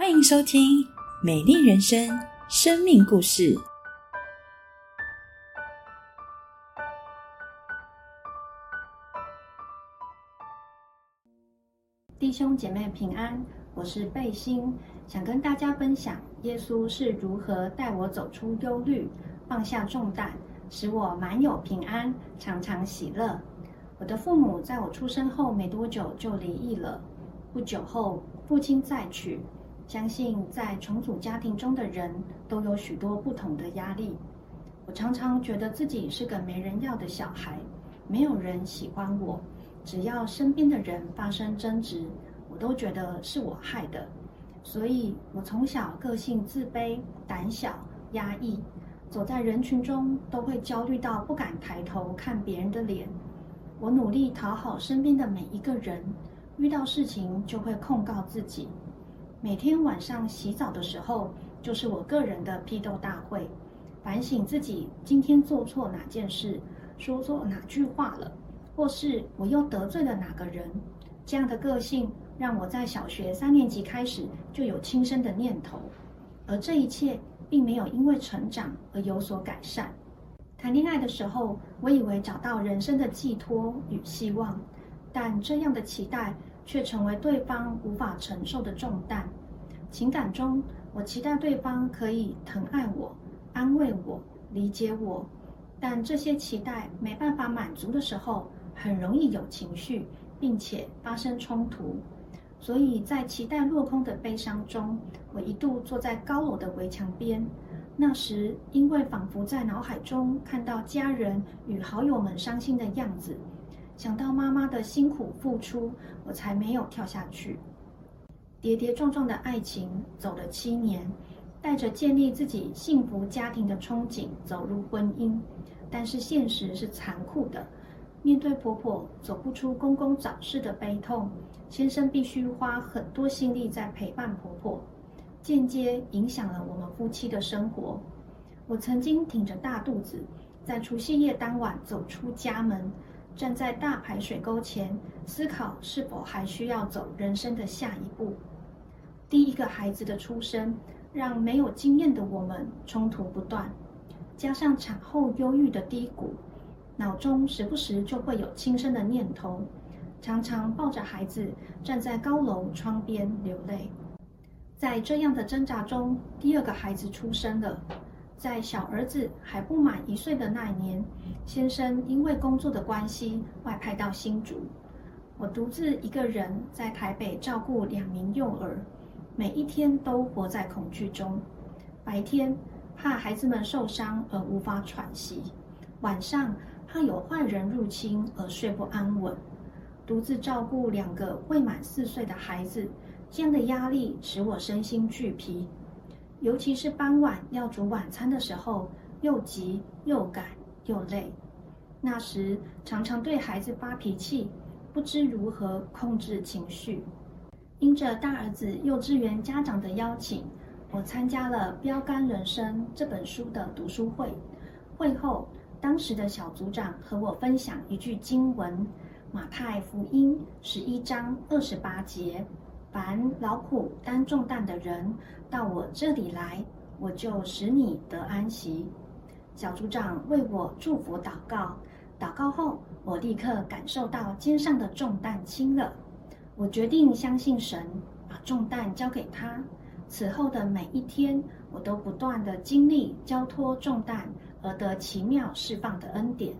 欢迎收听《美丽人生》生命故事。弟兄姐妹平安，我是贝心，想跟大家分享耶稣是如何带我走出忧虑，放下重担，使我满有平安，常常喜乐。我的父母在我出生后没多久就离异了，不久后父亲再娶。相信在重组家庭中的人都有许多不同的压力。我常常觉得自己是个没人要的小孩，没有人喜欢我。只要身边的人发生争执，我都觉得是我害的。所以，我从小个性自卑、胆小、压抑，走在人群中都会焦虑到不敢抬头看别人的脸。我努力讨好身边的每一个人，遇到事情就会控告自己。每天晚上洗澡的时候，就是我个人的批斗大会，反省自己今天做错哪件事，说错哪句话了，或是我又得罪了哪个人。这样的个性让我在小学三年级开始就有轻生的念头，而这一切并没有因为成长而有所改善。谈恋爱的时候，我以为找到人生的寄托与希望，但这样的期待。却成为对方无法承受的重担。情感中，我期待对方可以疼爱我、安慰我、理解我，但这些期待没办法满足的时候，很容易有情绪，并且发生冲突。所以在期待落空的悲伤中，我一度坐在高楼的围墙边。那时，因为仿佛在脑海中看到家人与好友们伤心的样子。想到妈妈的辛苦付出，我才没有跳下去。跌跌撞撞的爱情走了七年，带着建立自己幸福家庭的憧憬走入婚姻，但是现实是残酷的。面对婆婆走不出公公早逝的悲痛，先生必须花很多心力在陪伴婆婆，间接影响了我们夫妻的生活。我曾经挺着大肚子，在除夕夜当晚走出家门。站在大排水沟前，思考是否还需要走人生的下一步。第一个孩子的出生，让没有经验的我们冲突不断，加上产后忧郁的低谷，脑中时不时就会有轻生的念头，常常抱着孩子站在高楼窗边流泪。在这样的挣扎中，第二个孩子出生了。在小儿子还不满一岁的那一年，先生因为工作的关系外派到新竹，我独自一个人在台北照顾两名幼儿，每一天都活在恐惧中。白天怕孩子们受伤而无法喘息，晚上怕有坏人入侵而睡不安稳。独自照顾两个未满四岁的孩子，这样的压力使我身心俱疲。尤其是傍晚要煮晚餐的时候，又急又赶又累。那时常常对孩子发脾气，不知如何控制情绪。因着大儿子幼稚园家长的邀请，我参加了《标杆人生》这本书的读书会。会后，当时的小组长和我分享一句经文：《马太福音》十一章二十八节。凡劳苦担重担的人，到我这里来，我就使你得安息。小组长为我祝福祷告，祷告后，我立刻感受到肩上的重担轻了。我决定相信神，把重担交给他。此后的每一天，我都不断的经历交托重担而得奇妙释放的恩典。